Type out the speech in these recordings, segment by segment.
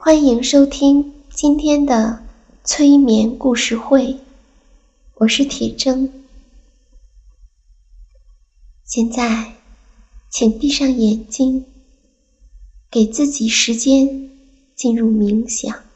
欢迎收听今天的催眠故事会，我是铁铮。现在，请闭上眼睛，给自己时间进入冥想。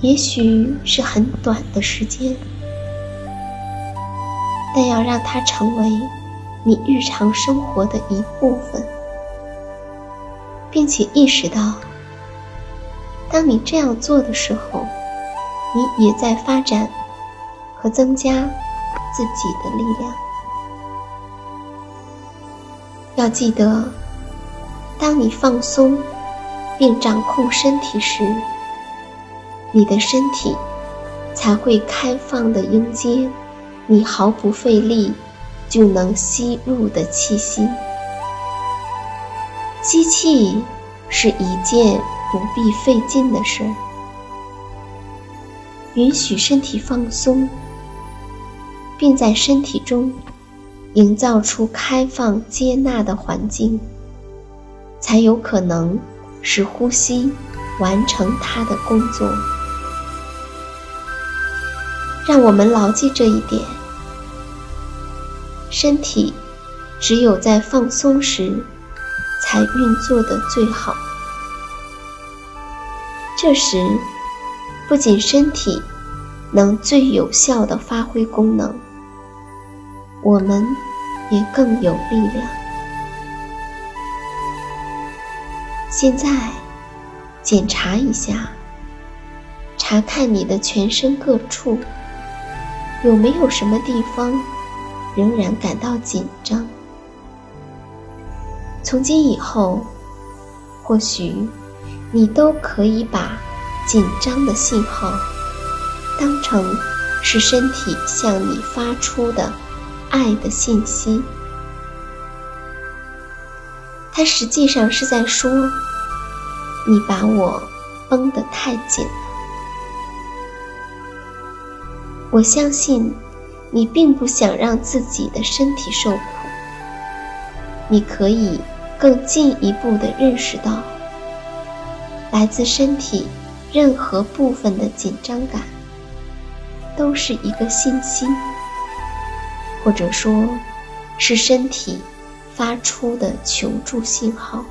也许是很短的时间，但要让它成为你日常生活的一部分，并且意识到，当你这样做的时候，你也在发展和增加自己的力量。要记得，当你放松并掌控身体时，你的身体才会开放的迎接你毫不费力就能吸入的气息。吸气是一件不必费劲的事儿。允许身体放松，并在身体中营造出开放接纳的环境，才有可能使呼吸完成它的工作。让我们牢记这一点：身体只有在放松时，才运作的最好。这时，不仅身体能最有效的发挥功能，我们也更有力量。现在，检查一下，查看你的全身各处。有没有什么地方仍然感到紧张？从今以后，或许你都可以把紧张的信号当成是身体向你发出的爱的信息。它实际上是在说：“你把我绷得太紧。”我相信，你并不想让自己的身体受苦。你可以更进一步地认识到，来自身体任何部分的紧张感，都是一个信息，或者说，是身体发出的求助信号。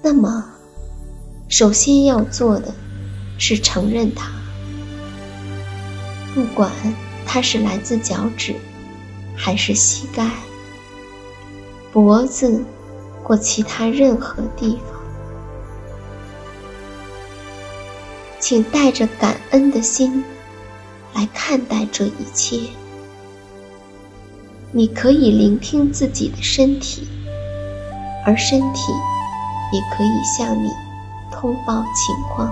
那么，首先要做的。是承认它，不管它是来自脚趾，还是膝盖、脖子或其他任何地方。请带着感恩的心来看待这一切。你可以聆听自己的身体，而身体也可以向你通报情况。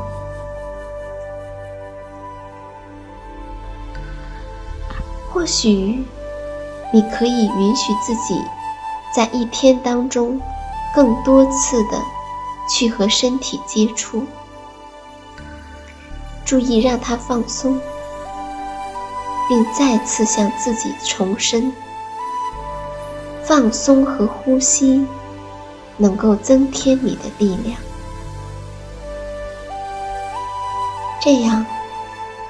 或许你可以允许自己在一天当中更多次的去和身体接触。注意让它放松，并再次向自己重申：放松和呼吸能够增添你的力量。这样，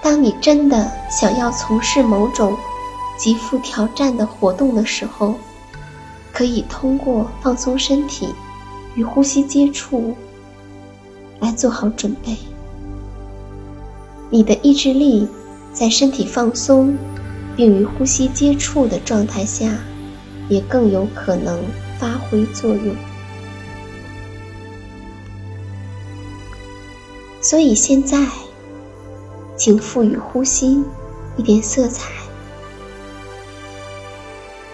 当你真的想要从事某种极富挑战的活动的时候，可以通过放松身体与呼吸接触来做好准备。你的意志力在身体放松并与呼吸接触的状态下，也更有可能发挥作用。所以现在，请赋予呼吸一点色彩。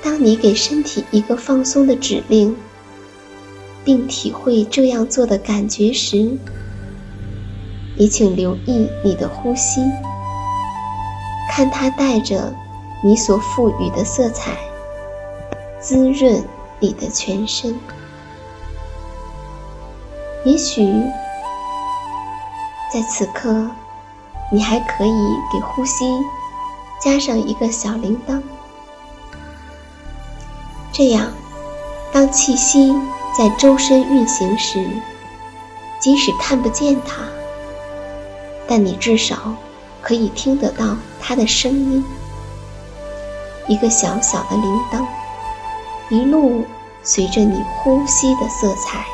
当你给身体一个放松的指令，并体会这样做的感觉时，也请留意你的呼吸，看它带着你所赋予的色彩，滋润你的全身。也许在此刻，你还可以给呼吸加上一个小铃铛，这样，当气息在周身运行时，即使看不见它。但你至少可以听得到它的声音，一个小小的铃铛，一路随着你呼吸的色彩，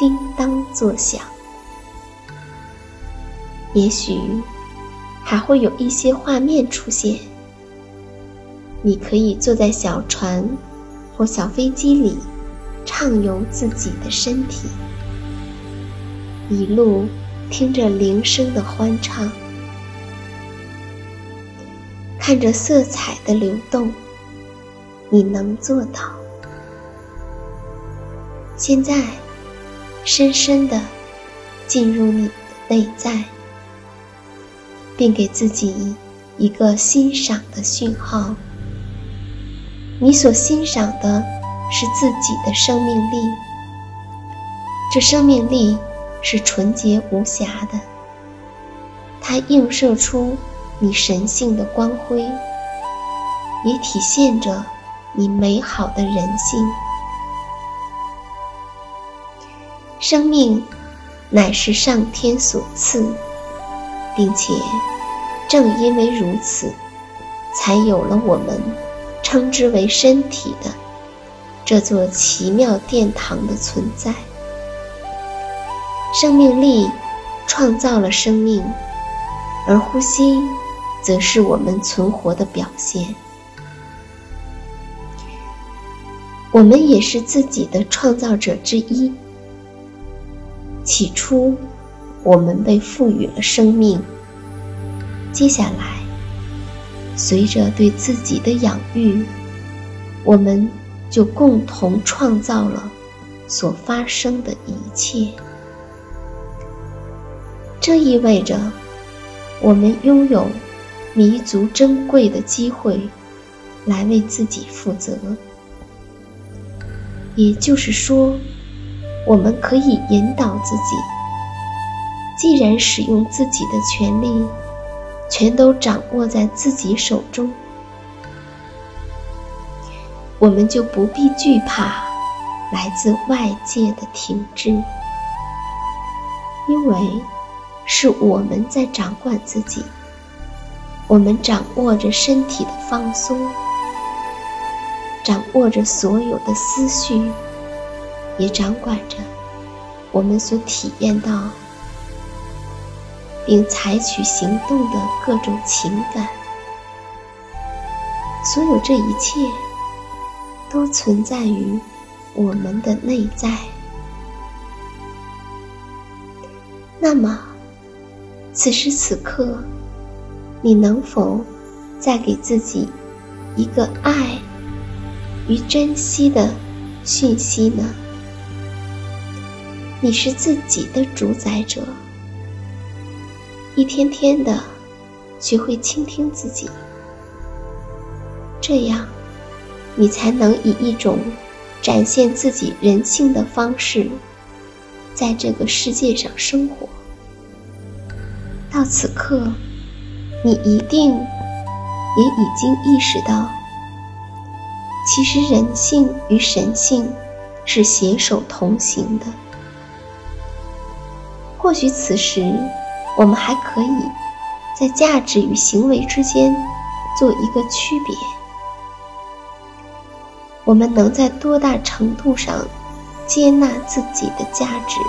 叮当作响。也许还会有一些画面出现。你可以坐在小船或小飞机里，畅游自己的身体，一路。听着铃声的欢唱，看着色彩的流动，你能做到。现在，深深的进入你的内在，并给自己一个欣赏的讯号。你所欣赏的是自己的生命力，这生命力。是纯洁无瑕的，它映射出你神性的光辉，也体现着你美好的人性。生命乃是上天所赐，并且正因为如此，才有了我们称之为身体的这座奇妙殿堂的存在。生命力创造了生命，而呼吸则是我们存活的表现。我们也是自己的创造者之一。起初，我们被赋予了生命，接下来，随着对自己的养育，我们就共同创造了所发生的一切。这意味着，我们拥有弥足珍贵的机会，来为自己负责。也就是说，我们可以引导自己。既然使用自己的权利，全都掌握在自己手中，我们就不必惧怕来自外界的停滞，因为。是我们在掌管自己，我们掌握着身体的放松，掌握着所有的思绪，也掌管着我们所体验到并采取行动的各种情感。所有这一切，都存在于我们的内在。那么，此时此刻，你能否再给自己一个爱与珍惜的讯息呢？你是自己的主宰者，一天天的学会倾听自己。这样，你才能以一种展现自己人性的方式，在这个世界上生活。到此刻，你一定也已经意识到，其实人性与神性是携手同行的。或许此时，我们还可以在价值与行为之间做一个区别。我们能在多大程度上接纳自己的价值，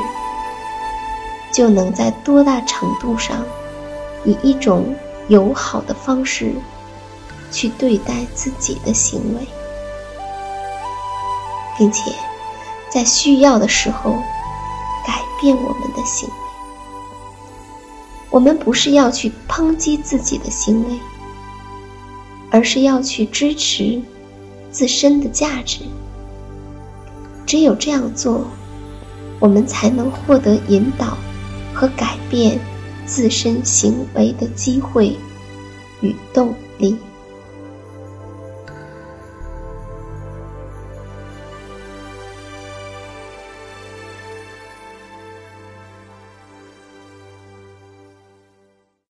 就能在多大程度上以一种友好的方式去对待自己的行为，并且在需要的时候改变我们的行为。我们不是要去抨击自己的行为，而是要去支持。自身的价值，只有这样做，我们才能获得引导和改变自身行为的机会与动力。